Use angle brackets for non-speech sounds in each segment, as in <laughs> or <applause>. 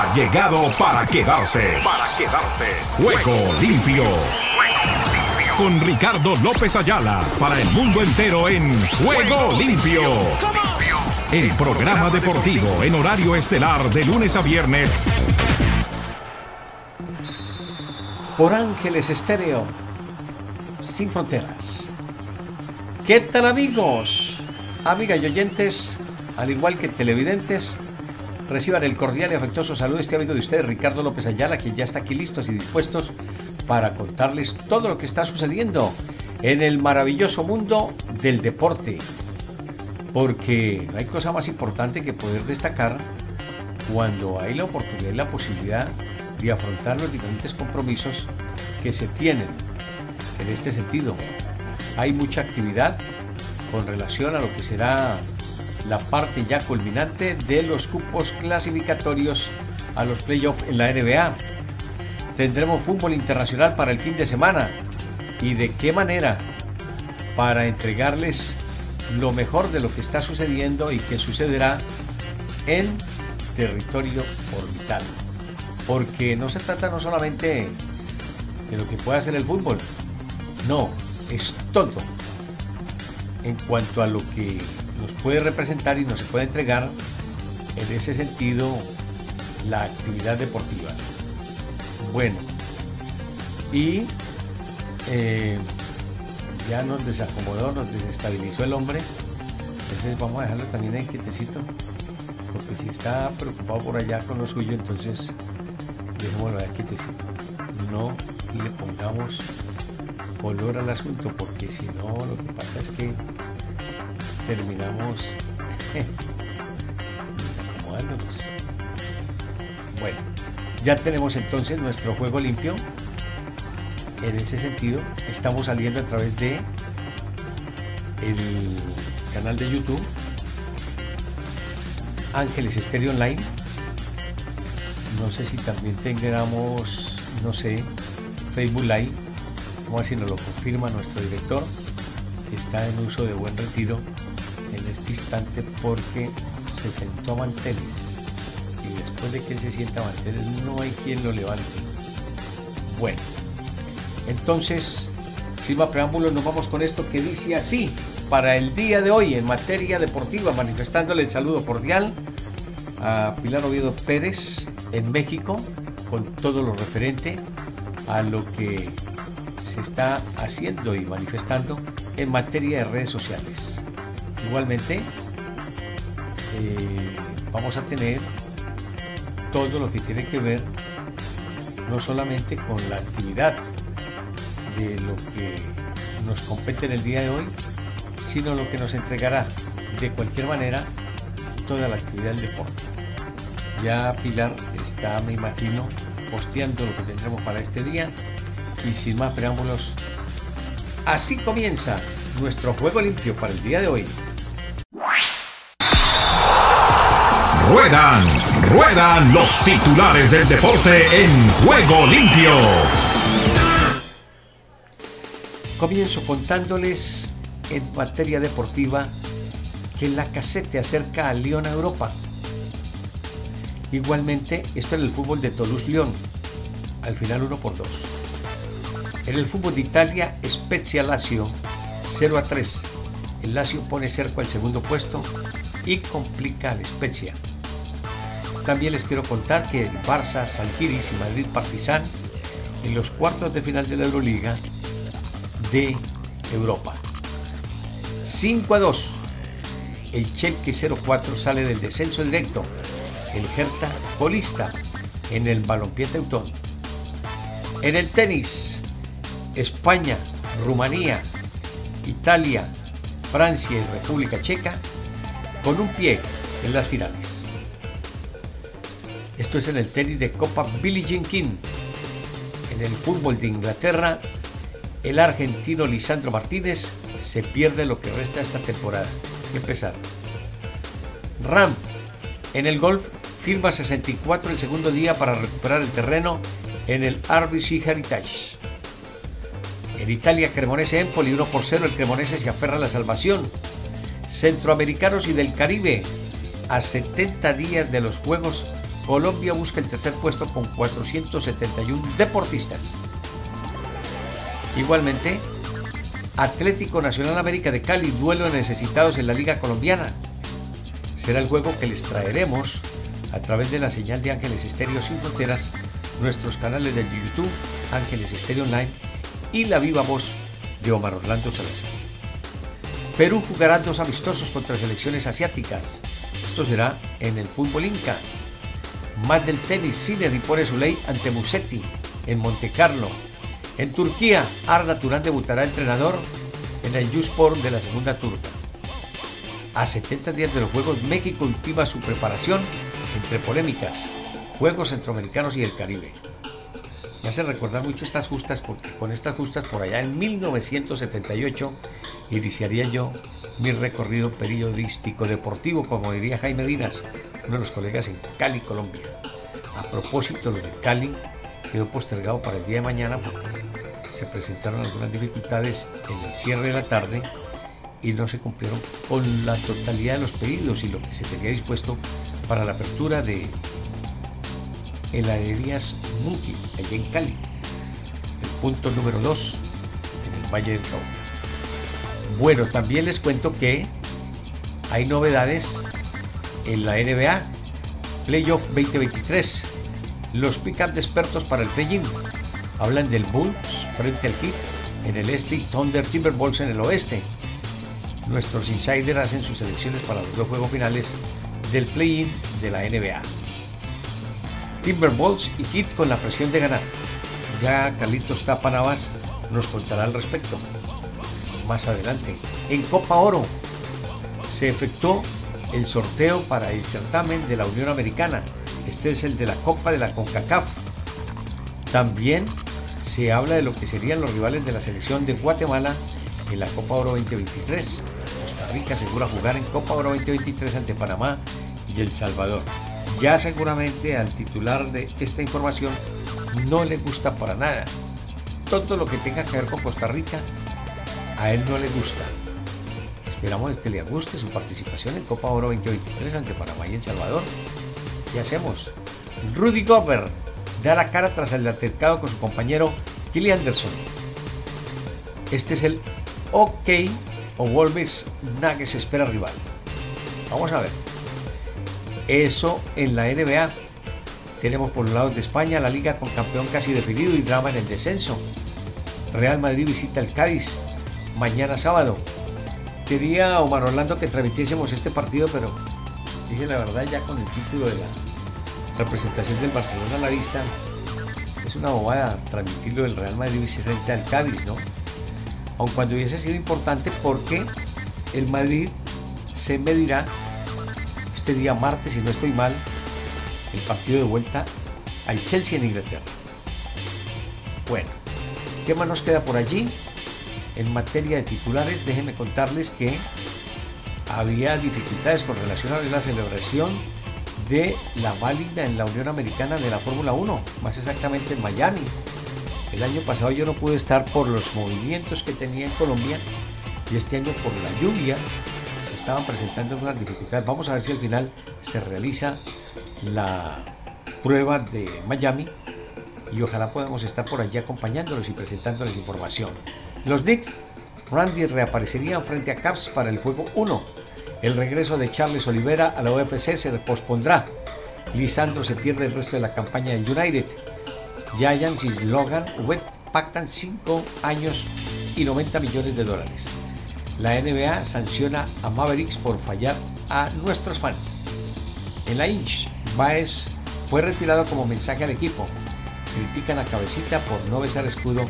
ha llegado para quedarse. Para quedarse. Juego limpio. Con Ricardo López Ayala para el mundo entero en Juego limpio. El programa deportivo en horario estelar de lunes a viernes. Por Ángeles Estéreo. Sin fronteras. ¿Qué tal amigos? Amigas y oyentes, al igual que televidentes, reciban el cordial y afectuoso saludo este amigo de ustedes, Ricardo López Ayala, que ya está aquí listos y dispuestos para contarles todo lo que está sucediendo en el maravilloso mundo del deporte. Porque no hay cosa más importante que poder destacar cuando hay la oportunidad y la posibilidad de afrontar los diferentes compromisos que se tienen. En este sentido, hay mucha actividad con relación a lo que será la parte ya culminante de los cupos clasificatorios a los playoffs en la NBA. Tendremos fútbol internacional para el fin de semana. ¿Y de qué manera? Para entregarles lo mejor de lo que está sucediendo y que sucederá en territorio orbital. Porque no se trata no solamente de lo que puede hacer el fútbol, no, es todo en cuanto a lo que nos puede representar y nos puede entregar en ese sentido la actividad deportiva. Bueno, y eh, ya nos desacomodó, nos desestabilizó el hombre, entonces vamos a dejarlo también ahí quietecito, porque si está preocupado por allá con lo suyo, entonces dejémoslo ahí quietecito. No le pongamos color al asunto, porque si no, lo que pasa es que terminamos <laughs> desacomodándonos. Bueno, ya tenemos entonces nuestro juego limpio. En ese sentido, estamos saliendo a través de el canal de YouTube Ángeles Estéreo Online. No sé si también tengamos, no sé, Facebook Live Vamos a ver si nos lo confirma nuestro director, que está en uso de buen retiro en instante porque se sentó a manteles. Y después de que él se sienta a manteles, no hay quien lo levante. Bueno, entonces, sin más preámbulos, nos vamos con esto que dice así para el día de hoy en materia deportiva, manifestándole el saludo cordial a Pilar Oviedo Pérez en México con todo lo referente a lo que se está haciendo y manifestando en materia de redes sociales. Igualmente, eh, vamos a tener todo lo que tiene que ver no solamente con la actividad de lo que nos compete en el día de hoy, sino lo que nos entregará de cualquier manera toda la actividad del deporte. Ya Pilar está, me imagino, posteando lo que tendremos para este día y sin más preámbulos, así comienza nuestro juego limpio para el día de hoy. Ruedan, ruedan los titulares del deporte en juego limpio. Comienzo contándoles en materia deportiva que la casete acerca a Lyon a Europa. Igualmente, esto en el fútbol de Toulouse-Lyon, al final 1 por 2. En el fútbol de Italia, Spezia Lazio 0 a 3. El Lazio pone cerco al segundo puesto y complica al Spezia. También les quiero contar que el Barça, Salgiris y Madrid Partizan en los cuartos de final de la Euroliga de Europa. 5 a 2. El Chelsea 0-4 sale del descenso directo. El Hertha colista en el balompié teutón. En el tenis, España, Rumanía, Italia, Francia y República Checa con un pie en las finales. Esto es en el tenis de Copa Billie Jean King. En el fútbol de Inglaterra, el argentino Lisandro Martínez se pierde lo que resta esta temporada. Qué pesar. Ram, en el golf, firma 64 el segundo día para recuperar el terreno en el RBC Heritage. En Italia, Cremonese Empoli 1 por 0. El Cremonese se aferra a la salvación. Centroamericanos y del Caribe. A 70 días de los Juegos Colombia busca el tercer puesto con 471 deportistas. Igualmente, Atlético Nacional América de Cali, duelo necesitados en la Liga Colombiana. Será el juego que les traeremos a través de la señal de Ángeles Estéreo Sin Fronteras, nuestros canales de YouTube, Ángeles Estéreo Online y la viva voz de Omar Orlando Salazar. Perú jugará dos amistosos contra selecciones asiáticas. Esto será en el fútbol inca. Más del tenis, Sinner impone su ley ante Musetti en Monte Carlo. En Turquía, Arda Turán debutará entrenador en el Yusport de la segunda turca. A 70 días de los Juegos, México ultima su preparación entre polémicas, Juegos Centroamericanos y el Caribe. Me hace recordar mucho estas justas porque con estas justas por allá en 1978 iniciaría yo mi recorrido periodístico deportivo, como diría Jaime Díaz, uno de los colegas en Cali, Colombia. A propósito, lo de Cali quedó postergado para el día de mañana porque se presentaron algunas dificultades en el cierre de la tarde y no se cumplieron con la totalidad de los pedidos y lo que se tenía dispuesto para la apertura de heladerías Muki, allá en Cali, el punto número 2 en el Valle del Cauca. Bueno, también les cuento que hay novedades en la NBA, Playoff 2023, los pick-up expertos para el play-in. Hablan del Bulls frente al Heat en el este y Thunder Timberwolves en el oeste. Nuestros insiders hacen sus selecciones para los dos juegos finales del play-in de la NBA. Timberwolves y Heat con la presión de ganar. Ya Carlitos Tapanavas nos contará al respecto. Más adelante, en Copa Oro se efectuó el sorteo para el certamen de la Unión Americana. Este es el de la Copa de la CONCACAF. También se habla de lo que serían los rivales de la selección de Guatemala en la Copa Oro 2023. Costa Rica asegura jugar en Copa Oro 2023 ante Panamá y El Salvador. Ya seguramente al titular de esta información no le gusta para nada. Todo lo que tenga que ver con Costa Rica, a él no le gusta. Esperamos que le guste su participación en Copa Oro 2023 ante Panamá y El Salvador. ¿Qué hacemos? Rudy Gobert da la cara tras el altercado con su compañero Killy Anderson. Este es el OK o Wolves Nuggets espera rival. Vamos a ver. Eso en la NBA. Tenemos por los lados de España la liga con campeón casi definido y drama en el descenso. Real Madrid visita el Cádiz mañana sábado. Quería Omar Orlando que transmitiésemos este partido, pero dije la verdad ya con el título de la representación del Barcelona a la vista, es una bobada transmitirlo del Real Madrid frente al Cádiz, ¿no? Aun cuando hubiese sido importante porque el Madrid se medirá día martes, si no estoy mal, el partido de vuelta al Chelsea en Inglaterra. Bueno, ¿qué más nos queda por allí? En materia de titulares, déjenme contarles que había dificultades con relación a la celebración de la válida en la Unión Americana de la Fórmula 1, más exactamente en Miami. El año pasado yo no pude estar por los movimientos que tenía en Colombia y este año por la lluvia estaban presentando unas dificultades. Vamos a ver si al final se realiza la prueba de Miami y ojalá podamos estar por allí acompañándolos y presentándoles información. Los Knicks, Randy reaparecerían frente a Caps para el juego 1. El regreso de Charles Olivera a la UFC se pospondrá. Lisandro se pierde el resto de la campaña en United. Giants y Logan Webb pactan 5 años y 90 millones de dólares. La NBA sanciona a Mavericks por fallar a nuestros fans. En la Inch, Baez fue retirado como mensaje al equipo. Critican a Cabecita por no besar escudo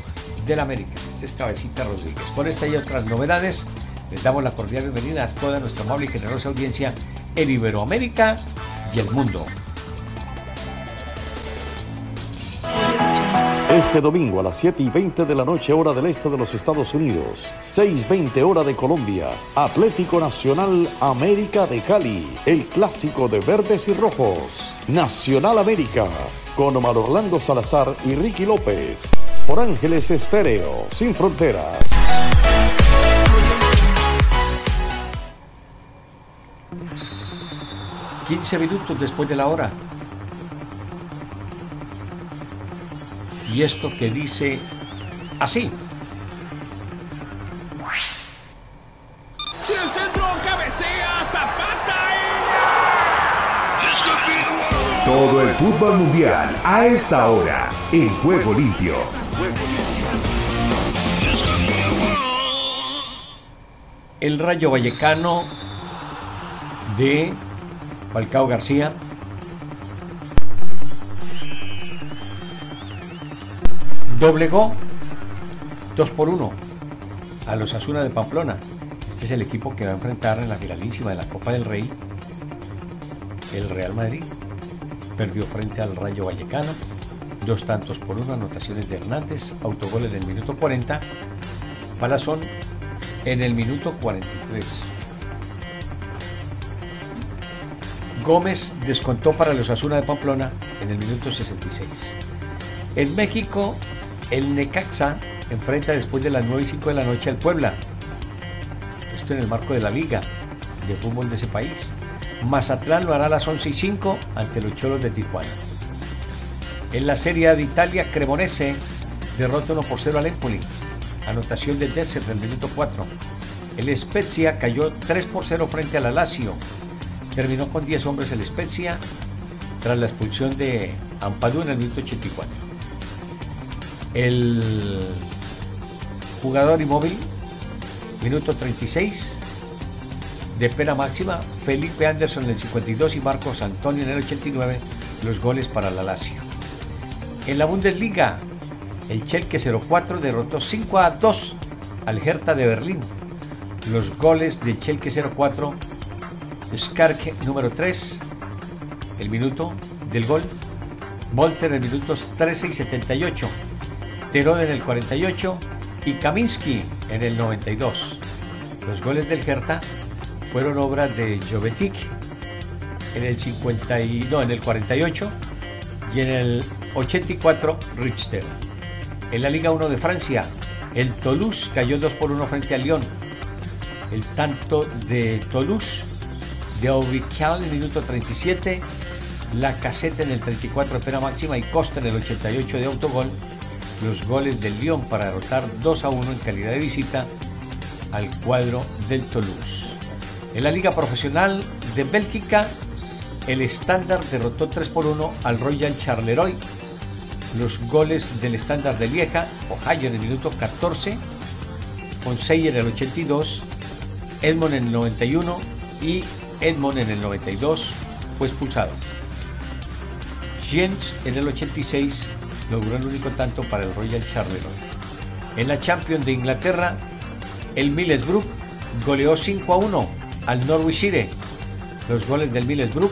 del América. Este es Cabecita Rodríguez. Por esta y otras novedades, les damos la cordial bienvenida a toda nuestra amable y generosa audiencia en Iberoamérica y el mundo. Este domingo a las 7 y 20 de la noche, hora del este de los Estados Unidos, 6:20 hora de Colombia, Atlético Nacional América de Cali, el clásico de verdes y rojos, Nacional América, con Omar Orlando Salazar y Ricky López, por Ángeles Estéreo, sin fronteras. 15 minutos después de la hora. Y esto que dice así. el centro cabecea Zapata Todo el fútbol mundial a esta hora en Juego Limpio. El Rayo Vallecano de Falcao García doblegó 2 por 1 a los Asuna de Pamplona. Este es el equipo que va a enfrentar en la finalísima de la Copa del Rey el Real Madrid. Perdió frente al Rayo Vallecano. Dos tantos por uno, anotaciones de Hernández, autogol en el minuto 40, Palazón en el minuto 43. Gómez descontó para los Asuna de Pamplona en el minuto 66. En México, el Necaxa enfrenta después de las 9 y 5 de la noche al Puebla. Esto en el marco de la liga de fútbol de ese país. Mazatlán lo hará a las 11 y 5 ante los Cholos de Tijuana. En la Serie de Italia, Cremonese derrota 1 por 0 al Empoli. Anotación de Dessers en el minuto 4. El Spezia cayó 3 por 0 frente a la Lazio. Terminó con 10 hombres el Spezia tras la expulsión de Ampadu en el minuto 84. El jugador inmóvil, minuto 36, de pena máxima, Felipe Anderson en el 52 y Marcos Antonio en el 89, los goles para la Lazio. En la Bundesliga, el Schalke 04 derrotó 5 a 2 al Hertha de Berlín. Los goles del Schalke 04, Skarke número 3, el minuto del gol, Volter en minutos 13 y 78, Terode en el 48 y Kaminski en el 92. Los goles del Hertha fueron obras de Jovetic en el 50 y, no, en el 48 y en el 84 Richter. En la Liga 1 de Francia, el Toulouse cayó 2 por 1 frente al Lyon. El tanto de Toulouse de Aubical en el minuto 37, la caseta en el 34 de pena máxima y Costa en el 88 de autogol. Los goles del Lyon para derrotar 2 a 1 en calidad de visita al cuadro del Toulouse. En la Liga Profesional de Bélgica, el estándar derrotó 3 por 1 al Royal Charleroi. Los goles del estándar de Lieja, Ohio en el minuto 14, Fonsey en el 82, Edmond en el 91 y Edmond en el 92 fue expulsado. Jens en el 86 logró el único tanto para el Royal Charleroi. En la Champions de Inglaterra, el Middlesbrough goleó 5 a 1 al Norwich City. Los goles del Middlesbrough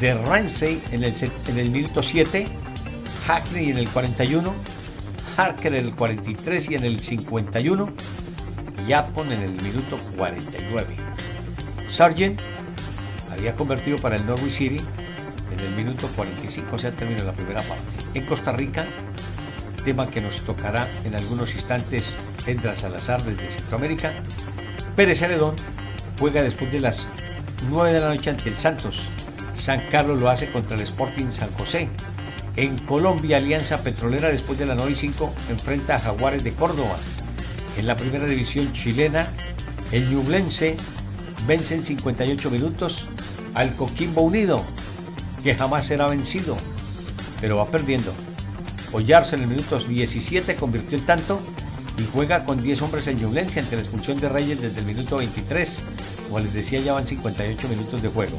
de Ramsey en el, minuto 7, Hackney en el 41, Harker en el 43 y en el 51, Japon en el minuto 49. Sargent había convertido para el Norwich City en el minuto 45, o sea, terminó la primera parte. En Costa Rica, tema que nos tocará en algunos instantes, Edra Salazar desde Centroamérica, Pérez Celedón juega después de las 9 de la noche ante el Santos. San Carlos lo hace contra el Sporting San José. En Colombia, Alianza Petrolera después de las 9 y 5 enfrenta a Jaguares de Córdoba. En la primera división chilena, el Ñublense vence en 58 minutos al Coquimbo Unido, que jamás será vencido, pero va perdiendo. Ollarse en el minuto 17 convirtió el tanto y juega con 10 hombres en Ñublense ante la expulsión de Reyes desde el minuto 23. Como les decía, ya van 58 minutos de juego.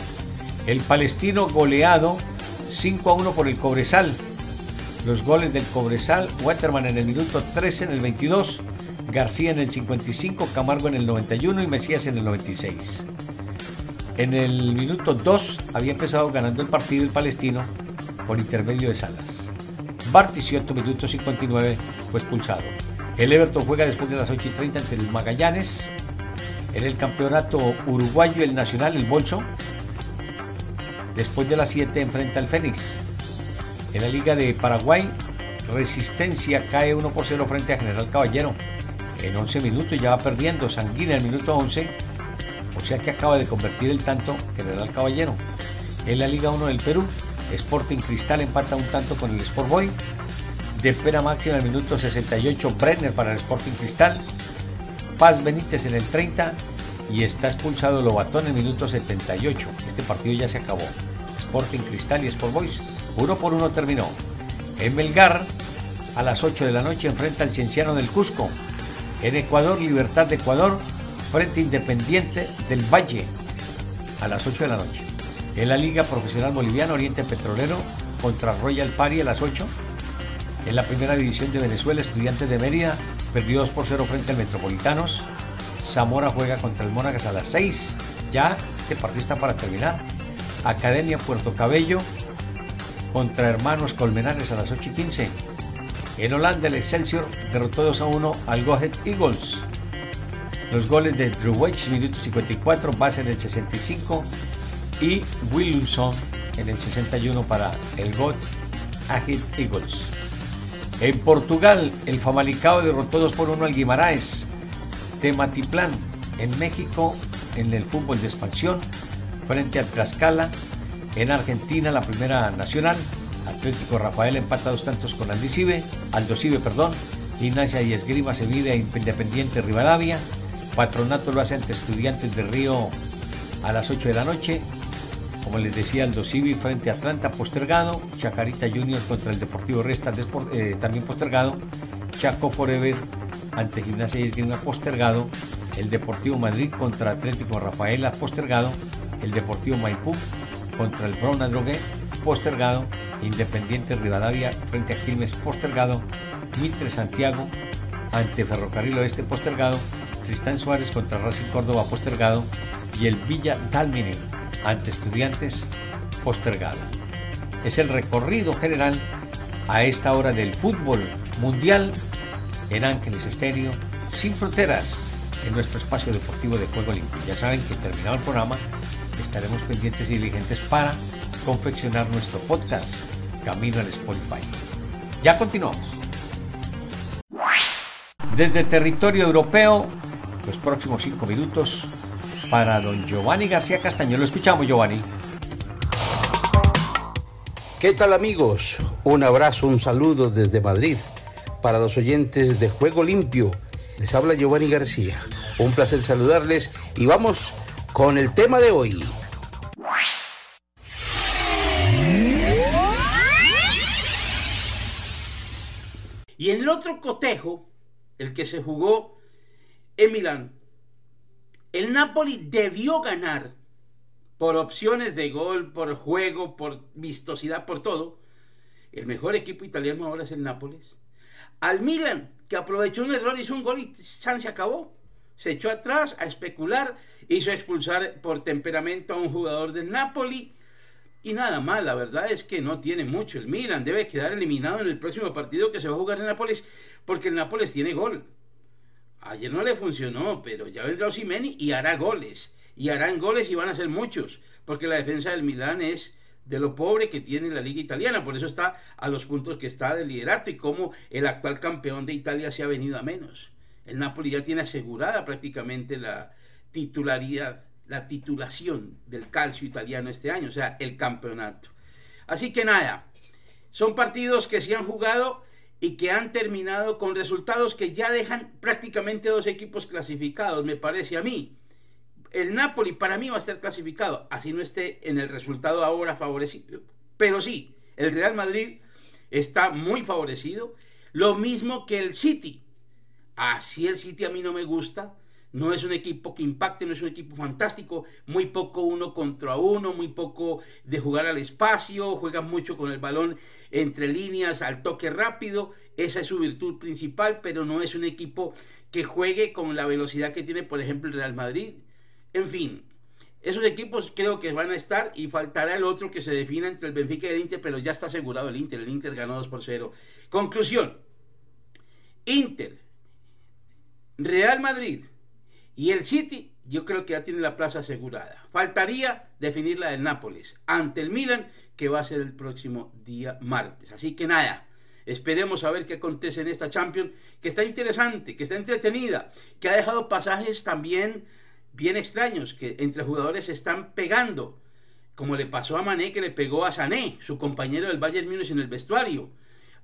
El palestino goleado 5 a 1 por el Cobresal. Los goles del Cobresal, Waterman en el minuto 13 en el 22, García en el 55, Camargo en el 91 y Mesías en el 96. En el minuto 2 había empezado ganando el partido el palestino por intermedio de Salas. Bartiziotto, minuto 59, fue expulsado. El Everton juega después de las 8 y 30 ante el Magallanes. En el campeonato uruguayo, el Nacional, el Bolso. Después de las 7 enfrenta al Fénix. En la Liga de Paraguay, Resistencia cae 1 por 0 frente a General Caballero. En 11 minutos ya va perdiendo Sanguina en el minuto 11. O sea que acaba de convertir el tanto General Caballero. En la Liga 1 del Perú, Sporting Cristal empata un tanto con el Sport Boy. de pena máxima el minuto 68, Brenner para el Sporting Cristal, Paz Benítez en el 30 y está expulsado Lobatón en el minuto 78. Este partido ya se acabó. Sporting Cristal y Sport Boys, uno por uno terminó. En Melgar, a las 8 de la noche, enfrenta al Cienciano del Cusco. En Ecuador, Libertad de Ecuador, frente Independiente del Valle, a las 8 de la noche. En la Liga Profesional Boliviana, Oriente Petrolero contra Royal Party a las 8. En la primera división de Venezuela, Estudiantes de Mérida perdió 2 por 0 frente al Metropolitanos. Zamora juega contra el Mónagas a las 6. Ya este partido está para terminar. Academia Puerto Cabello contra Hermanos Colmenares a las 8 y 15. En Holanda, el Excelsior derrotó 2 a 1 al Go Eagles. Los goles de Drew Wedge, minuto 54, Base en el 65 y Williamson en el 61 para el God Ahead Eagles. En Portugal, el Famalicao derrotó 2 por 1 al Guimaraes. Tematiplán, en México, en el fútbol de expansión, frente a Tlaxcala. En Argentina, la primera nacional, Atlético Rafael empata dos tantos con Aldicibe, Aldocibe, perdón. Gimnasia y Esgrima se vive Independiente Rivadavia. Patronato lo hace ante Estudiantes de Río a las 8 de la noche. Como les decía, Aldo Civi frente a Atlanta postergado. Chacarita Juniors contra el Deportivo Resta eh, también postergado. Chaco Forever ante Gimnasia y Esgrima postergado. El Deportivo Madrid contra Atlético Rafaela postergado. El Deportivo Maipú contra el Brona Drogué postergado. Independiente Rivadavia frente a Quilmes postergado. Mitre Santiago ante Ferrocarril Oeste postergado. Tristán Suárez contra Racing Córdoba postergado y el Villa Dálmine ante Estudiantes postergado. Es el recorrido general a esta hora del fútbol mundial en Ángeles Estéreo, sin fronteras, en nuestro espacio deportivo de Juego Limpio. Ya saben que terminado el programa estaremos pendientes y diligentes para confeccionar nuestro podcast Camino al Spotify. Ya continuamos. Desde territorio europeo los próximos cinco minutos para don Giovanni García Castaño. Lo escuchamos, Giovanni. ¿Qué tal amigos? Un abrazo, un saludo desde Madrid para los oyentes de Juego Limpio. Les habla Giovanni García. Un placer saludarles y vamos con el tema de hoy. Y en el otro cotejo, el que se jugó en Milán. El Napoli debió ganar por opciones de gol, por juego, por vistosidad, por todo. El mejor equipo italiano ahora es el Nápoles. Al Milan, que aprovechó un error, hizo un gol y San se acabó. Se echó atrás a especular, hizo expulsar por temperamento a un jugador del Napoli. Y nada más, la verdad es que no tiene mucho. El Milan debe quedar eliminado en el próximo partido que se va a jugar en Nápoles, porque el Nápoles tiene gol. Ayer no le funcionó, pero ya vendrá Osimeni y hará goles. Y harán goles y van a ser muchos, porque la defensa del Milán es de lo pobre que tiene la liga italiana, por eso está a los puntos que está del liderato y como el actual campeón de Italia se ha venido a menos. El Napoli ya tiene asegurada prácticamente la titularidad, la titulación del calcio italiano este año, o sea, el campeonato. Así que nada, son partidos que se han jugado y que han terminado con resultados que ya dejan prácticamente dos equipos clasificados, me parece a mí. El Napoli para mí va a estar clasificado, así no esté en el resultado ahora favorecido. Pero sí, el Real Madrid está muy favorecido, lo mismo que el City. Así el City a mí no me gusta, no es un equipo que impacte, no es un equipo fantástico, muy poco uno contra uno, muy poco de jugar al espacio, juega mucho con el balón entre líneas, al toque rápido, esa es su virtud principal, pero no es un equipo que juegue con la velocidad que tiene, por ejemplo, el Real Madrid. En fin, esos equipos creo que van a estar y faltará el otro que se defina entre el Benfica y el Inter, pero ya está asegurado el Inter, el Inter ganó 2 por 0. Conclusión, Inter, Real Madrid, y el City, yo creo que ya tiene la plaza asegurada. Faltaría definir la del Nápoles ante el Milan, que va a ser el próximo día martes. Así que nada, esperemos a ver qué acontece en esta Champions, que está interesante, que está entretenida, que ha dejado pasajes también bien extraños, que entre jugadores se están pegando, como le pasó a Mané, que le pegó a Sané, su compañero del Bayern Múnich en el vestuario.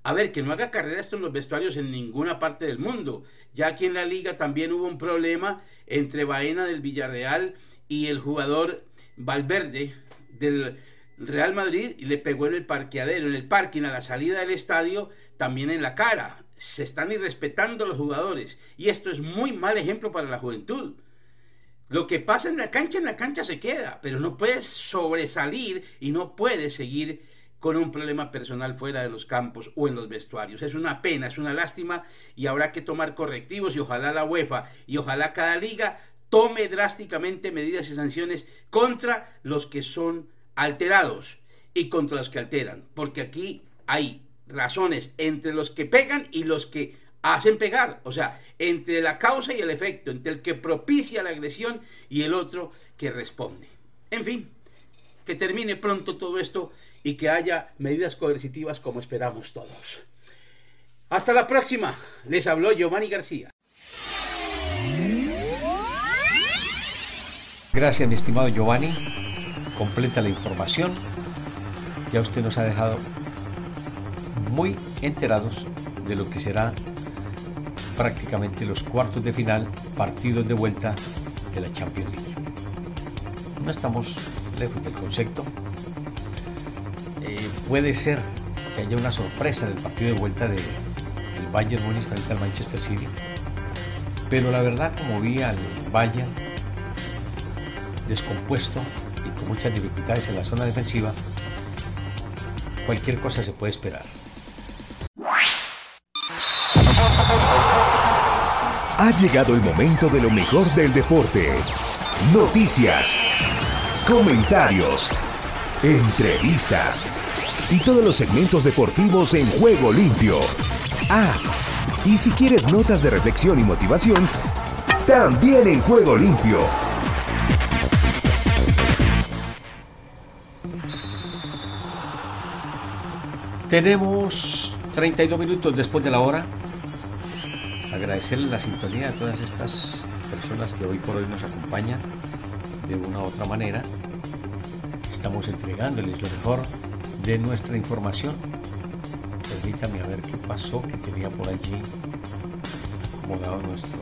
A ver, que no haga carrera esto en los vestuarios en ninguna parte del mundo. Ya aquí en la liga también hubo un problema entre Baena del Villarreal y el jugador Valverde del Real Madrid y le pegó en el parqueadero, en el parking a la salida del estadio, también en la cara. Se están irrespetando los jugadores y esto es muy mal ejemplo para la juventud. Lo que pasa en la cancha, en la cancha se queda, pero no puedes sobresalir y no puedes seguir con un problema personal fuera de los campos o en los vestuarios. Es una pena, es una lástima y habrá que tomar correctivos y ojalá la UEFA y ojalá cada liga tome drásticamente medidas y sanciones contra los que son alterados y contra los que alteran, porque aquí hay razones entre los que pegan y los que hacen pegar, o sea, entre la causa y el efecto, entre el que propicia la agresión y el otro que responde. En fin, que termine pronto todo esto y que haya medidas coercitivas como esperamos todos. Hasta la próxima. Les habló Giovanni García. Gracias, mi estimado Giovanni. Completa la información. Ya usted nos ha dejado muy enterados de lo que será prácticamente los cuartos de final, partidos de vuelta de la Champions League. No estamos lejos del concepto, puede ser que haya una sorpresa en el partido de vuelta del Bayern Munich frente al Manchester City. Pero la verdad, como vi al Bayern descompuesto y con muchas dificultades en la zona defensiva, cualquier cosa se puede esperar. Ha llegado el momento de lo mejor del deporte. Noticias, comentarios, entrevistas y todos los segmentos deportivos en juego limpio. Ah, y si quieres notas de reflexión y motivación, también en juego limpio. Tenemos 32 minutos después de la hora. Agradecerle la sintonía a todas estas personas que hoy por hoy nos acompañan de una u otra manera. Estamos entregándoles lo mejor de nuestra información. Permítame a ver qué pasó, que tenía por allí acomodado nuestro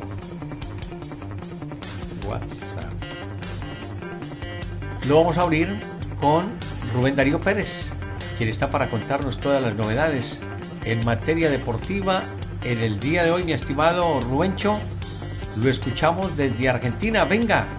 WhatsApp. Lo vamos a abrir con Rubén Darío Pérez, quien está para contarnos todas las novedades en materia deportiva en el día de hoy, mi estimado Rubencho. Lo escuchamos desde Argentina. Venga,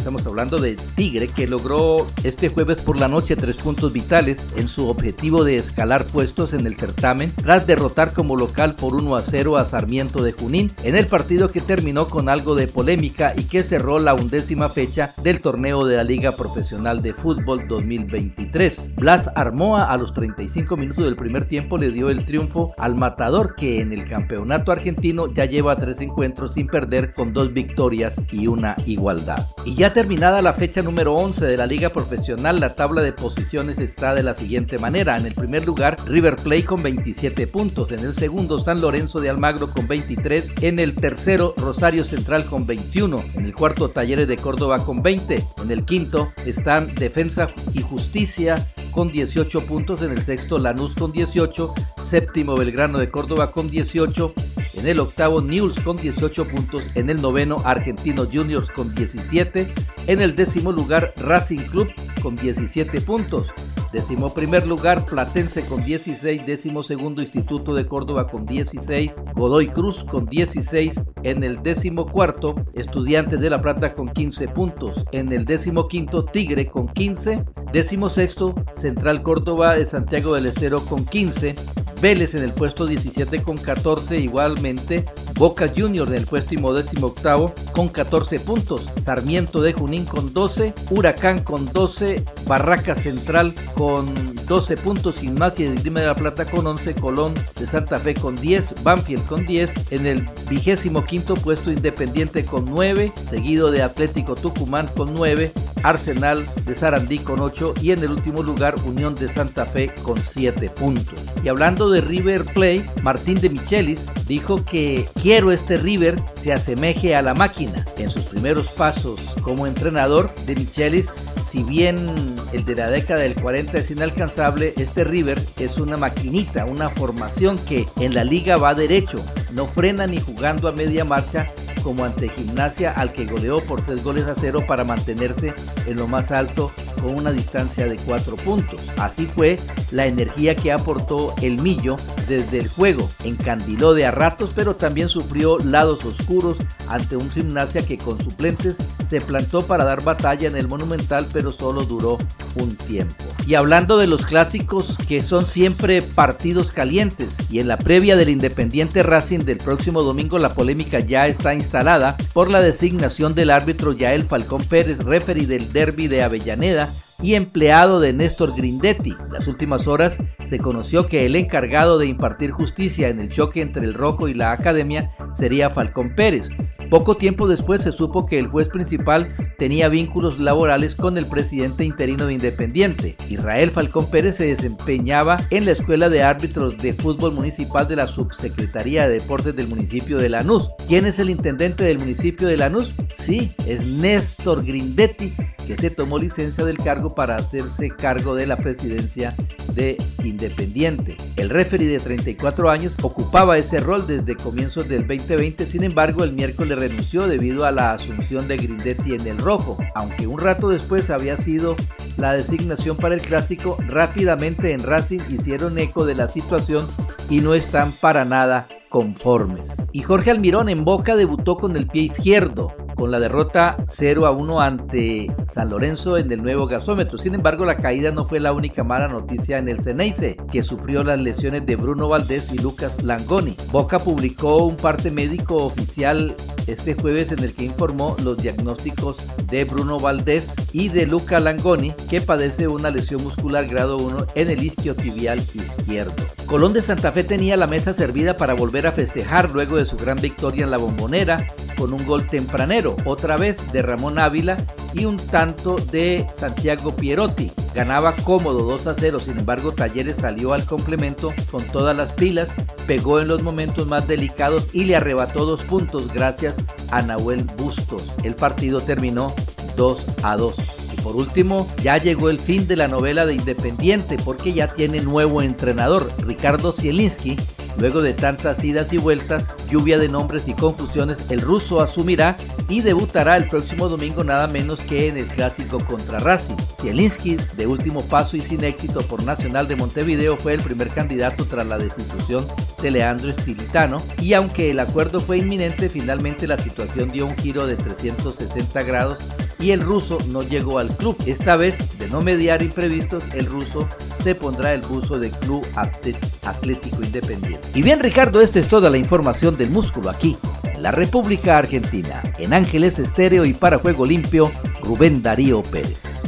Estamos hablando de Tigre que logró este jueves por la noche tres puntos vitales en su objetivo de escalar puestos en el certamen tras derrotar como local por 1 a 0 a Sarmiento de Junín en el partido que terminó con algo de polémica y que cerró la undécima fecha del torneo de la Liga Profesional de Fútbol 2023. Blas Armoa a los 35 minutos del primer tiempo le dio el triunfo al Matador que en el campeonato argentino ya lleva tres encuentros sin perder con dos victorias y una igualdad. Y ya terminada la fecha número 11 de la liga profesional, la tabla de posiciones está de la siguiente manera. En el primer lugar, River Plate con 27 puntos. En el segundo, San Lorenzo de Almagro con 23. En el tercero, Rosario Central con 21. En el cuarto, Talleres de Córdoba con 20. En el quinto están Defensa y Justicia con 18 puntos. En el sexto, Lanús con 18. Séptimo, Belgrano de Córdoba con 18. En el octavo, News con 18 puntos. En el noveno, Argentinos Juniors con 17. En el décimo lugar, Racing Club con 17 puntos. Décimo primer lugar, Platense con 16. Décimo segundo, Instituto de Córdoba con 16. Godoy Cruz con 16. En el décimo cuarto, Estudiantes de La Plata con 15 puntos. En el décimo quinto, Tigre con 15. Décimo sexto, Central Córdoba de Santiago del Estero con 15. Vélez en el puesto 17 con 14, igualmente Boca Junior en el puesto modésimo octavo con 14 puntos, Sarmiento de Junín con 12, Huracán con 12, Barraca Central con 12 puntos, sin más y el de la Plata con 11, Colón de Santa Fe con 10, Banfield con 10, en el vigésimo quinto puesto Independiente con 9, seguido de Atlético Tucumán con 9, Arsenal de Sarandí con 8 y en el último lugar Unión de Santa Fe con 7 puntos. Y hablando de River Play, Martín de Michelis dijo que quiero este River se asemeje a la máquina. En sus primeros pasos como entrenador, de Michelis si bien el de la década del 40 es inalcanzable, este River es una maquinita, una formación que en la liga va derecho, no frena ni jugando a media marcha como ante Gimnasia al que goleó por tres goles a cero para mantenerse en lo más alto con una distancia de cuatro puntos. Así fue la energía que aportó el Millo desde el juego. Encandiló de a ratos, pero también sufrió lados oscuros ante un Gimnasia que con suplentes se plantó para dar batalla en el Monumental, pero solo duró un tiempo. Y hablando de los clásicos que son siempre partidos calientes y en la previa del Independiente Racing del próximo domingo la polémica ya está instalada por la designación del árbitro Yael Falcón Pérez, referee del derby de Avellaneda y empleado de Néstor Grindetti. Las últimas horas se conoció que el encargado de impartir justicia en el choque entre el Rojo y la Academia sería Falcón Pérez. Poco tiempo después se supo que el juez principal tenía vínculos laborales con el presidente interino de Independiente. Israel Falcón Pérez se desempeñaba en la Escuela de Árbitros de Fútbol Municipal de la Subsecretaría de Deportes del municipio de Lanús. ¿Quién es el intendente del municipio de Lanús? Sí, es Néstor Grindetti, que se tomó licencia del cargo para hacerse cargo de la presidencia de Independiente. El referee de 34 años ocupaba ese rol desde comienzos del 2020, sin embargo el miércoles renunció debido a la asunción de Grindetti en el rojo, aunque un rato después había sido la designación para el clásico, rápidamente en Racing hicieron eco de la situación y no están para nada conformes. Y Jorge Almirón en Boca debutó con el pie izquierdo, con la derrota 0 a 1 ante San Lorenzo en el nuevo gasómetro. Sin embargo, la caída no fue la única mala noticia en el Ceneice, que sufrió las lesiones de Bruno Valdés y Lucas Langoni. Boca publicó un parte médico oficial este jueves en el que informó los diagnósticos de Bruno Valdés y de Luca Langoni, que padece una lesión muscular grado 1 en el isquio tibial izquierdo. Colón de Santa Fe tenía la mesa servida para volver a festejar luego de su gran victoria en la bombonera con un gol tempranero, otra vez de Ramón Ávila y un tanto de Santiago Pierotti. Ganaba cómodo 2 a 0, sin embargo Talleres salió al complemento con todas las pilas, pegó en los momentos más delicados y le arrebató dos puntos gracias a Nahuel Bustos. El partido terminó 2 a 2. Y por último, ya llegó el fin de la novela de Independiente porque ya tiene nuevo entrenador, Ricardo Zielinski, Luego de tantas idas y vueltas, lluvia de nombres y confusiones, el ruso asumirá y debutará el próximo domingo nada menos que en el clásico contra Racing. Zielinski, de último paso y sin éxito por Nacional de Montevideo, fue el primer candidato tras la destitución de Leandro Estilitano y aunque el acuerdo fue inminente, finalmente la situación dio un giro de 360 grados y el ruso no llegó al club. Esta vez, no mediar imprevistos, el ruso se pondrá el buzo de Club Atlético Independiente. Y bien Ricardo, esta es toda la información del músculo aquí, la República Argentina, en Ángeles Estéreo y para Juego Limpio, Rubén Darío Pérez.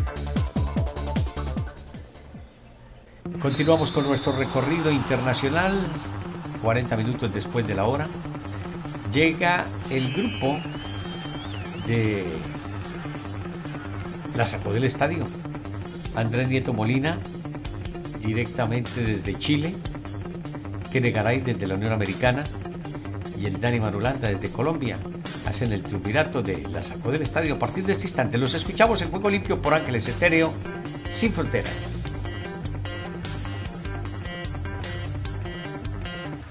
Continuamos con nuestro recorrido internacional, 40 minutos después de la hora. Llega el grupo de la sacó del estadio. Andrés Nieto Molina, directamente desde Chile, Kene Garay desde la Unión Americana y el Dani Marulanda desde Colombia hacen el triunvirato de la sacó del estadio a partir de este instante. Los escuchamos en Juego Limpio por Ángeles Estéreo, sin fronteras.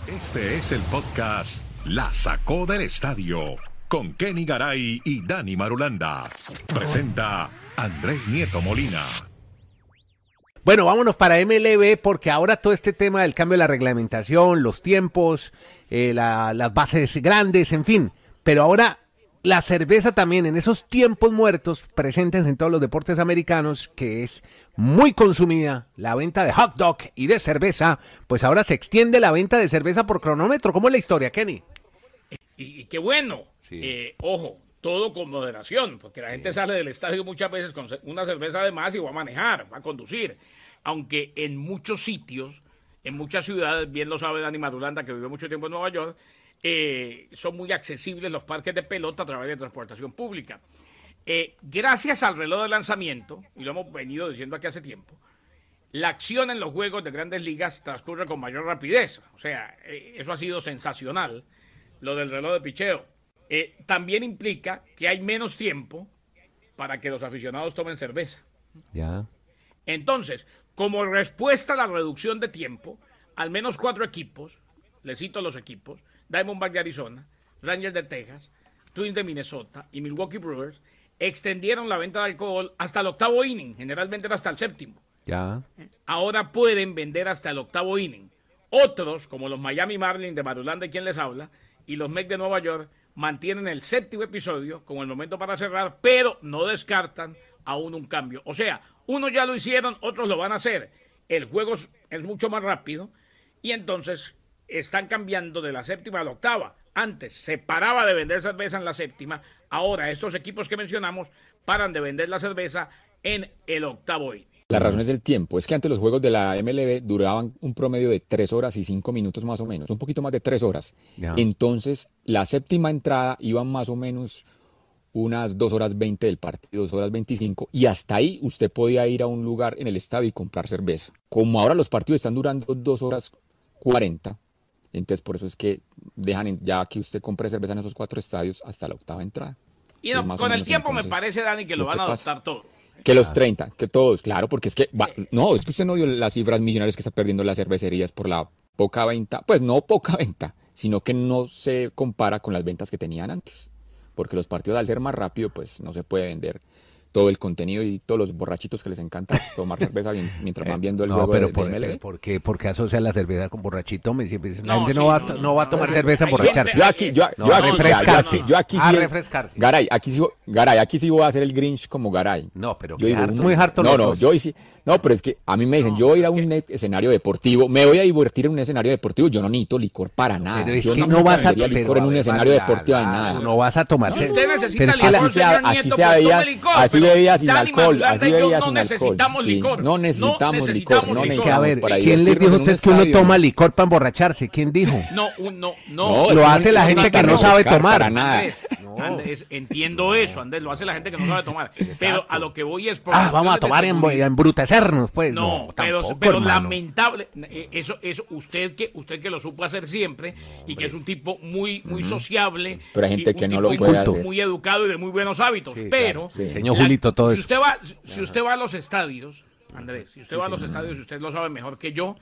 Este es el podcast La sacó del estadio con Kenny Garay y Dani Marulanda. Presenta Andrés Nieto Molina. Bueno, vámonos para MLB porque ahora todo este tema del cambio de la reglamentación, los tiempos, eh, las bases grandes, en fin. Pero ahora la cerveza también en esos tiempos muertos presentes en todos los deportes americanos, que es muy consumida, la venta de hot dog y de cerveza, pues ahora se extiende la venta de cerveza por cronómetro. ¿Cómo es la historia, Kenny? Y, qué bueno. Eh, ojo, todo con moderación, porque la gente sale del estadio muchas veces con una cerveza de más y va a manejar, va a conducir. Aunque en muchos sitios, en muchas ciudades, bien lo sabe Dani Madulanda, que vivió mucho tiempo en Nueva York, eh, son muy accesibles los parques de pelota a través de transportación pública. Eh, gracias al reloj de lanzamiento, y lo hemos venido diciendo aquí hace tiempo, la acción en los juegos de grandes ligas transcurre con mayor rapidez. O sea, eh, eso ha sido sensacional, lo del reloj de picheo. También implica que hay menos tiempo para que los aficionados tomen cerveza. Ya. Entonces, como respuesta a la reducción de tiempo, al menos cuatro equipos, les cito los equipos, Diamondback de Arizona, Rangers de Texas, Twins de Minnesota y Milwaukee Brewers extendieron la venta de alcohol hasta el octavo inning, generalmente era hasta el séptimo. Ya. Ahora pueden vender hasta el octavo inning. Otros, como los Miami Marlins de Marulanda, quien les habla, y los Mets de Nueva York, mantienen el séptimo episodio como el momento para cerrar, pero no descartan aún un cambio. O sea, unos ya lo hicieron, otros lo van a hacer. El juego es mucho más rápido y entonces están cambiando de la séptima a la octava. Antes se paraba de vender cerveza en la séptima, ahora estos equipos que mencionamos paran de vender la cerveza en el octavo inning. La razón es del tiempo. Es que antes los juegos de la MLB duraban un promedio de tres horas y cinco minutos más o menos, un poquito más de tres horas. Entonces, la séptima entrada iba más o menos unas dos horas veinte del partido, dos horas veinticinco, y hasta ahí usted podía ir a un lugar en el estadio y comprar cerveza. Como ahora los partidos están durando dos horas cuarenta, entonces, por eso es que dejan ya que usted compre cerveza en esos cuatro estadios hasta la octava entrada. Y con el tiempo me parece, Dani, que lo, van a adoptar todo. Que los 30, que todos, claro, porque es que, no, es que usted no vio las cifras millonarias que está perdiendo las cervecerías por la poca venta, pues no poca venta, sino que no se compara con las ventas que tenían antes, porque los partidos al ser más rápido, pues no se puede vender todo el contenido y todos los borrachitos que les encanta tomar cerveza mientras van viendo el no, juego pero de, por, MLB. ¿por qué, porque asocia la cerveza con borrachito? Me siempre la gente no, va, no, va a tomar cerveza emborracharse. Yo aquí, yo, yo a aquí, refrescarse. Yo aquí, a sí, refrescarse. Garay, aquí sí, Garay, aquí sí voy a hacer el Grinch como Garay. No, pero yo digo, muy harto No, no, yo sí, no, pero es que a mí me dicen, yo voy a ir a un escenario deportivo, me voy a divertir en un escenario deportivo, yo no necesito licor para nada. Pero es yo que no, no vas a licor en un escenario deportivo de nada. No vas a tomar. Usted necesita pero es que licor, así se, señor así Nieto, se veía, así bebía sin alcohol, así bebía no sin alcohol. necesitamos Sí, licor. no necesitamos licor, no necesitamos a ver, ¿quién les dijo a ustedes que uno toma licor para emborracharse? ¿Quién dijo? No, no, No, Lo hace la gente que no sabe tomar. Para nada. Andrés, entiendo eso, Andrés, lo hace la gente que no sabe tomar. <laughs> Pero a lo que voy es por Ah, vamos a tomar y a embrutecernos, pues. No, No, pero, tampoco, pero hermano. lamentable, eh, eso, eso, usted que, usted que lo supo hacer siempre y que es un tipo muy, muy sociable. Pero hay gente que no tipo lo muy- puede muy, hacer. Muy educado y de muy buenos hábitos. Sí, pero, claro, sí. Señor Julito, todo si eso. usted va, si usted va a los estadios, Andrés, si usted va a los estadios, y usted lo sabe mejor que yo,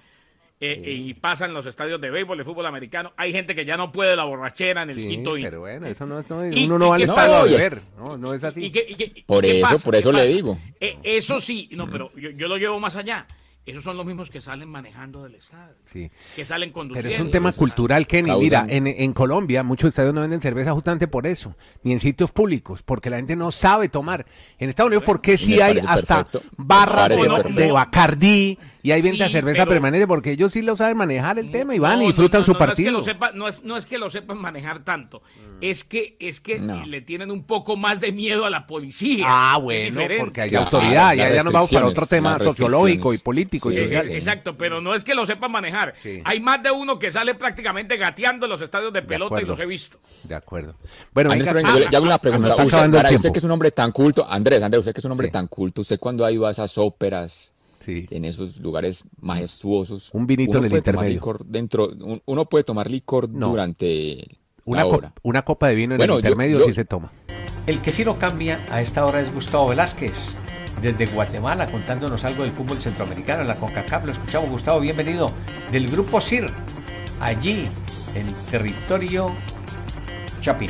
eh, y pasa en los estadios de béisbol, de fútbol americano, hay gente que ya no puede la borrachera en el Sí, quinto inning. pero bueno, eso no, no- Y- uno no va al estadio a beber. No, no es así. ¿Y qué- y qué- Por qué eso, pasa? por eso ¿Qué le pasa? digo. Eh, eso sí, no, pero yo, yo lo llevo más allá. Esos son los mismos que salen manejando del estadio. Sí. Que salen conduciendo. Pero es un tema cultural, Kenny. Causan- Mira, en, en Colombia muchos estadios no venden cerveza justamente por eso, ni en sitios públicos, porque la gente no sabe tomar. En Estados Unidos, ¿por qué sí hay hasta perfecto. barras de, de. Bacardí y hay venta Sí, de cerveza pero- permanente? Porque ellos sí lo saben manejar el tema y van No, y no, disfrutan no, su no, no es que partido. lo sepa- no, es, no es que lo sepan manejar tanto, es que, es que No. le tienen un poco más de miedo a la policía. Ah, bueno, porque hay Claro, autoridad, las ya nos vamos para otro tema sociológico y político. y Sí, Eh, social. sí. Exacto, pero no es que lo sepan manejar. Sí. Hay más de uno que sale prácticamente gateando en los estadios de pelota y los he visto. De acuerdo. Bueno, Andrés, venga, pero venga, yo le- hago una nos pregunta. está Usted, que es un hombre tan culto, Andrés, Andrés, usted que es un hombre tan culto, usted cuando ha ido a esas óperas, Sí. en esos lugares majestuosos, Un vinito uno en el intermedio. licor dentro, un- uno puede tomar licor No. durante Una, la hora. una copa de vino en Bueno, el yo- intermedio yo- sí se toma. El que sí no cambia a esta hora es Gustavo Velázquez, desde Guatemala, contándonos algo del fútbol centroamericano, la CONCACAF. Lo escuchamos, Gustavo, bienvenido del grupo CIR, allí en territorio Chapín.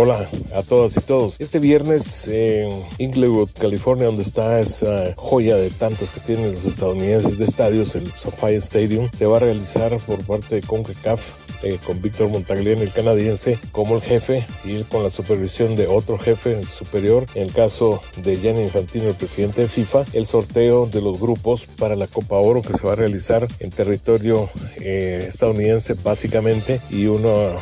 Hola a todas y todos. Este viernes en Inglewood, California, donde está esa joya de tantas que tienen los estadounidenses de estadios, el SoFi Stadium, se va a realizar por parte de CONCACAF eh, con Víctor Montagliani, el canadiense, como el jefe y con la supervisión de otro jefe superior. En el caso de Gianni Infantino, el presidente de FIFA, el sorteo de los grupos para la Copa Oro que se va a realizar en territorio eh, estadounidense básicamente y una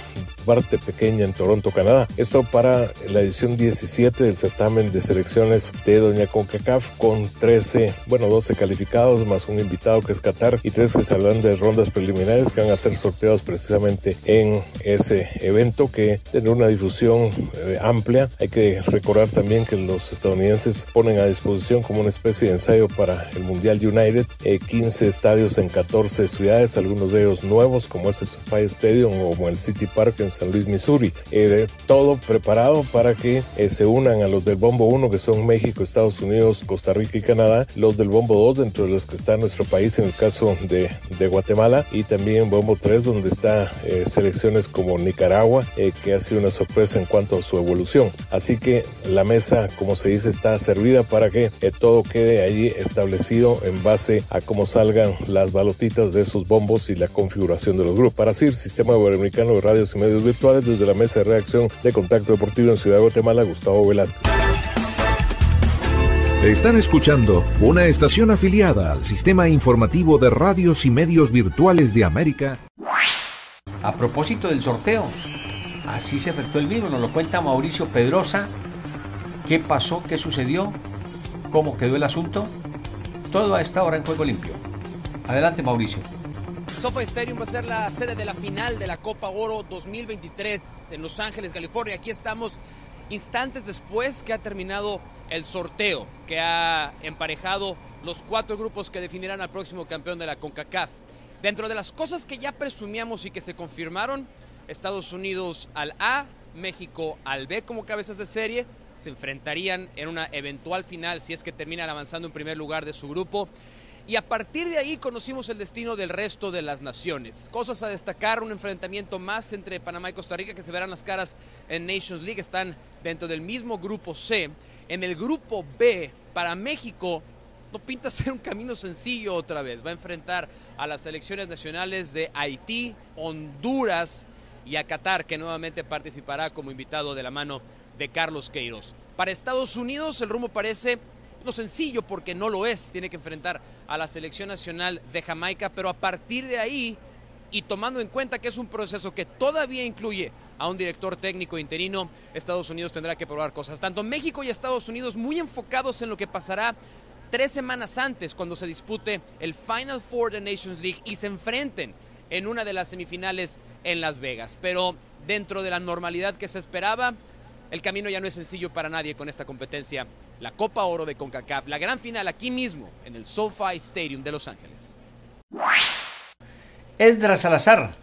parte pequeña en Toronto, Canadá. Esto para la edición 17 del certamen de selecciones de Doña CONCACAF con 13, bueno, 12 calificados más un invitado que es Qatar y tres que saldrán de rondas preliminares que van a ser sorteados precisamente en ese evento que tiene una difusión eh, amplia. Hay que recordar también que los estadounidenses ponen a disposición como una especie de ensayo para el Mundial United 15 eh, estadios en 14 ciudades, algunos de ellos nuevos como es el SoFi Stadium o como el City Park en San Luis, Missouri. Eh, todo preparado para que eh, se unan a los del Bombo 1, que son México, Estados Unidos, Costa Rica y Canadá, los del Bombo 2, dentro de los que está nuestro país, en el caso de, Guatemala, y también Bombo 3, donde está eh, selecciones como Nicaragua, que ha sido una sorpresa en cuanto a su evolución. Así que la mesa, como se dice, está servida para que todo quede allí establecido en base a cómo salgan las balotitas de esos bombos y la configuración de los grupos. Para CIR, Sistema Iberoamericano de Radios y Medios virtuales desde la mesa de reacción de Contacto Deportivo en Ciudad de Guatemala, Gustavo Velázquez. Están escuchando una estación afiliada al sistema informativo de radios y medios virtuales de América. A propósito del sorteo, así se efectuó el mismo, nos lo cuenta Mauricio Pedrosa. ¿Qué pasó? ¿Qué sucedió? ¿Cómo quedó el asunto? Todo a esta hora en Juego Limpio. Adelante, Mauricio. SoFi Stadium va a ser la sede de la final de la Copa Oro 2023 en Los Ángeles, California. Aquí estamos instantes después que ha terminado el sorteo, que ha emparejado los cuatro grupos que definirán al próximo campeón de la CONCACAF. Dentro de las cosas que ya presumíamos y que se confirmaron, Estados Unidos al A, México al B como cabezas de serie, se enfrentarían en una eventual final si es que terminan avanzando en primer lugar de su grupo y a partir de ahí conocimos el destino del resto de las naciones. Cosas a destacar, un enfrentamiento más entre Panamá y Costa Rica que se verán las caras en Nations League, están dentro del mismo grupo C. En el grupo B, para México, no pinta <laughs> ser un camino sencillo otra vez. Va a enfrentar a las selecciones nacionales de Haití, Honduras y a Qatar, que nuevamente participará como invitado de la mano de Carlos Queiroz. Para Estados Unidos el rumbo parece sencillo porque no lo es, tiene que enfrentar a la selección nacional de Jamaica, pero a partir de ahí y tomando en cuenta que es un proceso que todavía incluye a un director técnico interino, Estados Unidos tendrá que probar cosas. Tanto México y Estados Unidos muy enfocados en lo que pasará tres semanas antes cuando se dispute el Final Four de Nations League y se enfrenten en una de las semifinales en Las Vegas. Pero dentro de la normalidad que se esperaba, el camino ya no es sencillo para nadie con esta competencia la Copa Oro de CONCACAF, la gran final aquí mismo en el SoFi Stadium de Los Ángeles. Edra Salazar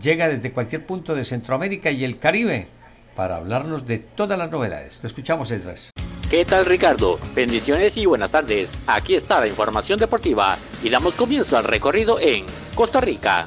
llega desde cualquier punto de Centroamérica y el Caribe para hablarnos de todas las novedades. Lo escuchamos, Edras. ¿Qué tal Ricardo? Bendiciones y buenas tardes. Aquí está la información deportiva y damos comienzo al recorrido en Costa Rica.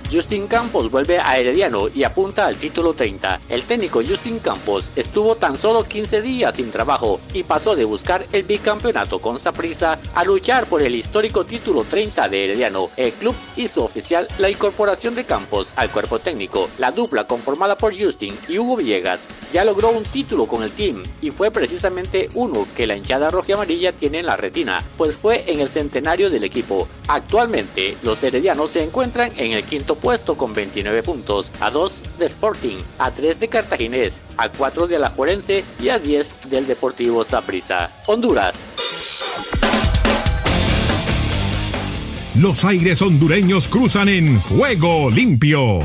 Justin Campos vuelve a Herediano y apunta al título 30. El técnico Justin Campos estuvo tan solo 15 días sin trabajo y pasó de buscar el bicampeonato con Saprissa a luchar por el histórico título 30 de Herediano. El club hizo oficial la incorporación de Campos al cuerpo técnico. La dupla conformada por Justin y Hugo Villegas ya logró un título con el team y fue precisamente uno que la hinchada roja amarilla tiene en la retina, pues fue en el centenario del equipo. Actualmente, los heredianos se encuentran en el quinto puesto con 29 puntos, a 2 de Sporting, a 3 de Cartaginés, a 4 de Alajuelense y a 10 del Deportivo Saprissa. Honduras. Los aires hondureños cruzan en juego limpio.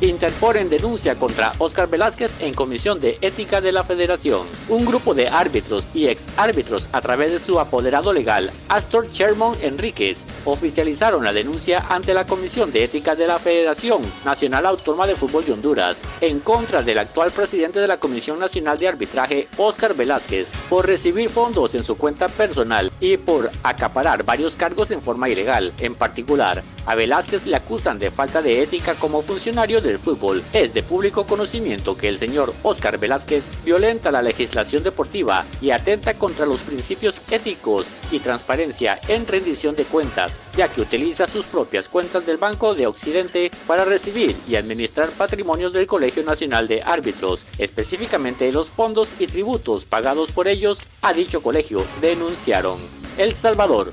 Interponen denuncia contra Oscar Velázquez en Comisión de Ética de la Federación. Un grupo de árbitros y ex árbitros a través de su apoderado legal, Astor Sherman Enríquez, oficializaron la denuncia ante la Comisión de Ética de la Federación Nacional Autónoma de Fútbol de Honduras en contra del actual presidente de la Comisión Nacional de Arbitraje, Oscar Velázquez, por recibir fondos en su cuenta personal y por acaparar varios cargos en forma ilegal. En particular, a Velázquez le acusan de falta de ética como funcionario del fútbol. Es de público conocimiento que el señor Oscar Velázquez violenta la legislación deportiva y atenta contra los principios éticos y transparencia en rendición de cuentas, ya que utiliza sus propias cuentas del Banco de Occidente para recibir y administrar patrimonios del Colegio Nacional de Árbitros, específicamente los fondos y tributos pagados por ellos a dicho colegio, denunciaron. El Salvador.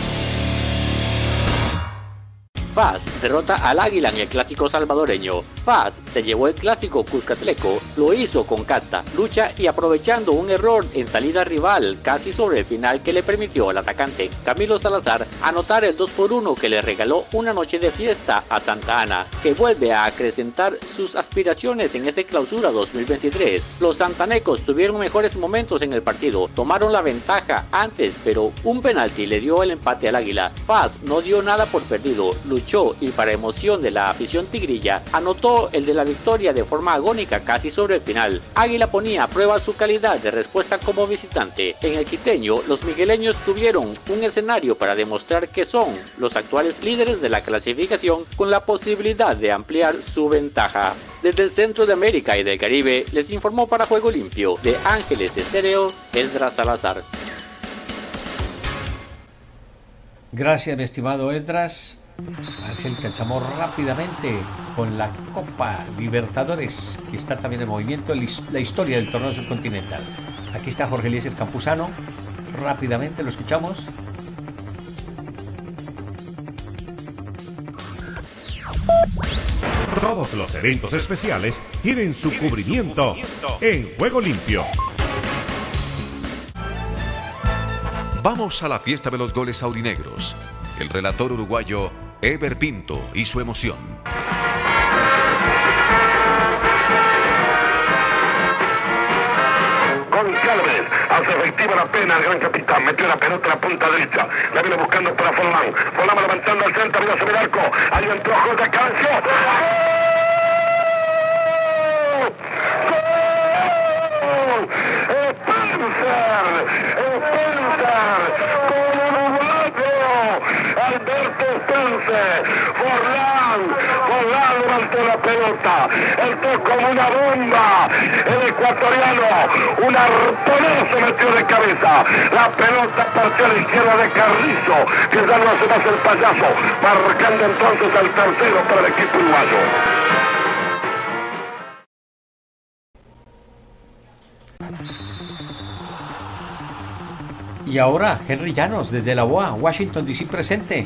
FAS derrota al Águila en el clásico salvadoreño. FAS se llevó el clásico Cuscatleco, lo hizo con casta, lucha y aprovechando un error en salida rival casi sobre el final que le permitió al atacante Camilo Salazar anotar el 2 por 1 que le regaló una noche de fiesta a Santa Ana, que vuelve a acrecentar sus aspiraciones en este clausura 2023. Los santanecos tuvieron mejores momentos en el partido, tomaron la ventaja antes, pero un penalti le dio el empate al Águila. FAS no dio nada por perdido, y para emoción de la afición tigrilla, anotó el de la victoria de forma agónica casi sobre el final. Águila ponía a prueba su calidad de respuesta como visitante. En el quiteño, los migueleños tuvieron un escenario para demostrar que son los actuales líderes de la clasificación con la posibilidad de ampliar su ventaja. Desde el centro de América y del Caribe les informó para Juego Limpio de Ángeles Estéreo, Esdras Salazar. Gracias, estimado Esdras. A ver si alcanzamos rápidamente con la Copa Libertadores, que está también en movimiento, la historia del torneo subcontinental. Aquí está Jorge Eliezer Campuzano. Rápidamente lo escuchamos. Todos los eventos especiales tienen su, cubrimiento, en Juego Limpio. Vamos a la fiesta de los goles aurinegros. El relator uruguayo Ever Pinto y su emoción. González hace efectiva la pena el gran capitán. Metió la pelota a la punta derecha. La viene buscando para Forlán. Forlán levantando al centro, arriba sobre el arco. Ahí entró José Cancio. 15. Forlán, Forlán durante la pelota. El toque como una bomba. El ecuatoriano, un arponero se metió de cabeza. La pelota partió a la izquierda de Carrizo, que ya no hace más el payaso, marcando entonces al tercero para el equipo uruguayo. Y ahora, Henry Llanos, desde la BOA, Washington DC presente.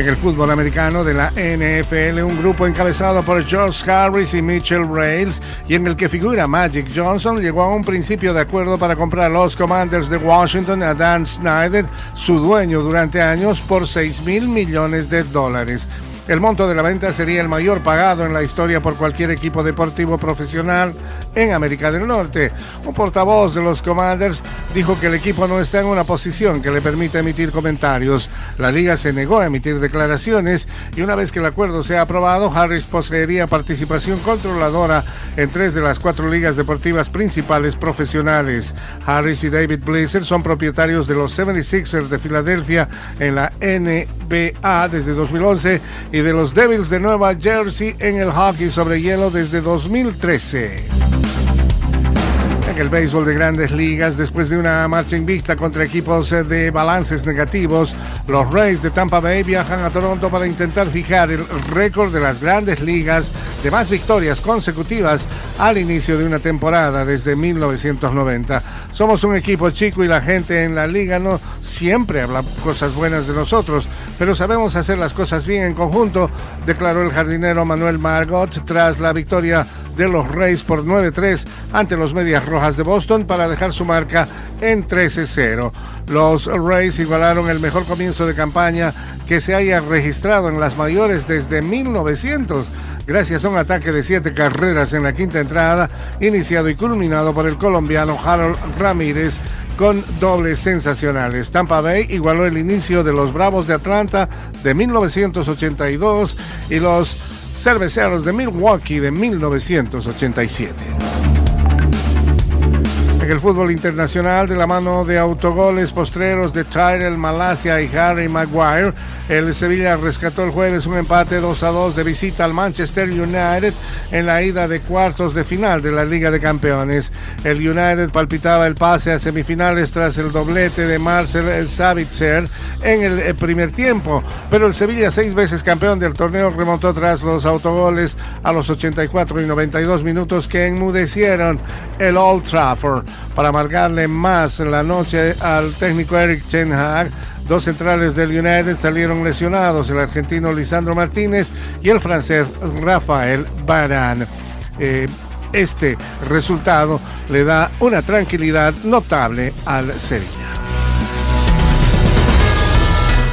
En el fútbol americano de la NFL, un grupo encabezado por George Harris y Mitchell Rails, y en el que figura Magic Johnson, llegó a un principio de acuerdo para comprar los Commanders de Washington a Dan Snyder, su dueño durante años, por 6 mil millones de dólares. El monto de la venta sería el mayor pagado en la historia por cualquier equipo deportivo profesional en América del Norte. Un portavoz de los Commanders dijo que el equipo no está en una posición que le permita emitir comentarios. La liga se negó a emitir declaraciones y una vez que el acuerdo sea aprobado, Harris poseería participación controladora en tres de las cuatro ligas deportivas principales profesionales. Harris y David Blazer son propietarios de los 76ers de Filadelfia en la NBA desde 2011 y de los Devils de Nueva Jersey en el hockey sobre hielo desde 2013. El béisbol de grandes ligas, después de una marcha invicta contra equipos de balances negativos, los Rays de Tampa Bay viajan a Toronto para intentar fijar el récord de las grandes ligas de más victorias consecutivas al inicio de una temporada desde 1990. Somos un equipo chico y la gente en la liga no siempre habla cosas buenas de nosotros, pero sabemos hacer las cosas bien en conjunto, declaró el jardinero Manuel Margot tras la victoria de los Rays por 9-3 ante los Medias Rojas de Boston para dejar su marca en 13-0. Los Rays igualaron el mejor comienzo de campaña que se haya registrado en las mayores desde 1900 gracias a un ataque de siete carreras en la quinta entrada, iniciado y culminado por el colombiano Harold Ramírez con dobles sensacionales. Tampa Bay igualó el inicio de los Bravos de Atlanta de 1982 y los Cerveceros de Milwaukee de 1987 el fútbol internacional de la mano de autogoles postreros de Tyrell Malasia y Harry Maguire. El Sevilla rescató el jueves un empate 2 a 2 de visita al Manchester United en la ida de cuartos de final de la Liga de Campeones. El United palpitaba el pase a semifinales tras el doblete de Marcel Savitzer en el eh, primer tiempo, pero el Sevilla, seis veces campeón del torneo, remontó tras los autogoles a los 84 y 92 minutos que enmudecieron el Old Trafford para marcarle más la noche al técnico Eric Ten Hag. Dos centrales del United salieron lesionados, el argentino Lisandro Martínez y el francés Rafael Barán. Eh, este resultado le da una tranquilidad notable al Sevilla.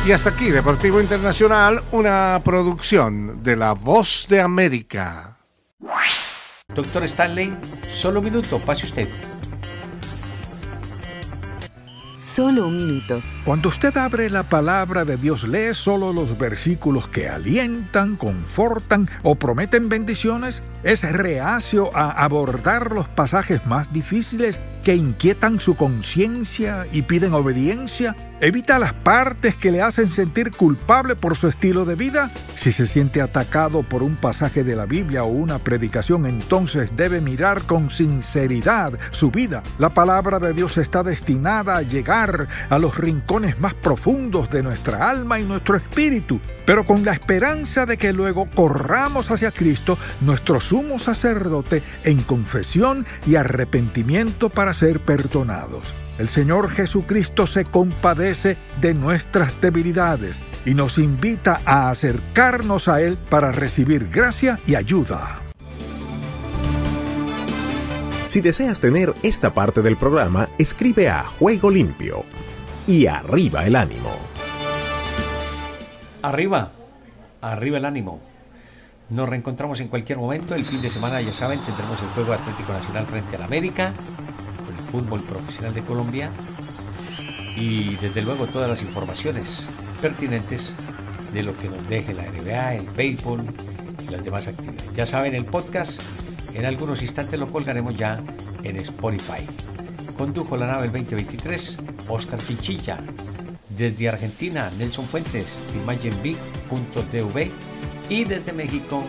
Y hasta aquí, Deportivo Internacional, una producción de La Voz de América. Doctor Stanley, solo un minuto, pase usted. Solo un minuto. Cuando usted abre la palabra de Dios, lee solo los versículos que alientan, confortan o prometen bendiciones. Es reacio a abordar los pasajes más difíciles que inquietan su conciencia y piden obediencia? ¿Evita las partes que le hacen sentir culpable por su estilo de vida? Si se siente atacado por un pasaje de la Biblia o una predicación, entonces debe mirar con sinceridad su vida. La palabra de Dios está destinada a llegar a los rincones más profundos de nuestra alma y nuestro espíritu, pero con la esperanza de que luego corramos hacia Cristo, nuestro sumo sacerdote, en confesión y arrepentimiento para ser perdonados. El Señor Jesucristo se compadece de nuestras debilidades y nos invita a acercarnos a Él para recibir gracia y ayuda. Si deseas tener esta parte del programa, escribe a Juego Limpio y arriba el ánimo. Arriba, arriba el ánimo. Nos reencontramos en cualquier momento. El fin de semana, ya saben, tendremos el Juego Atlético Nacional frente al América fútbol profesional de Colombia y desde luego todas las informaciones pertinentes de lo que nos deje la NBA, el béisbol y las demás actividades. Ya saben, el podcast en algunos instantes lo colgaremos ya en Spotify. Condujo la nave el 2023 Oscar Chinchilla. Desde Argentina, Nelson Fuentes, imagenbig.tv y desde México,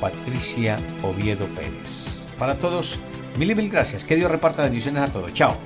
Patricia Oviedo Pérez. Para todos, Mil y mil gracias. Que Dios reparta bendiciones a todos. Chao.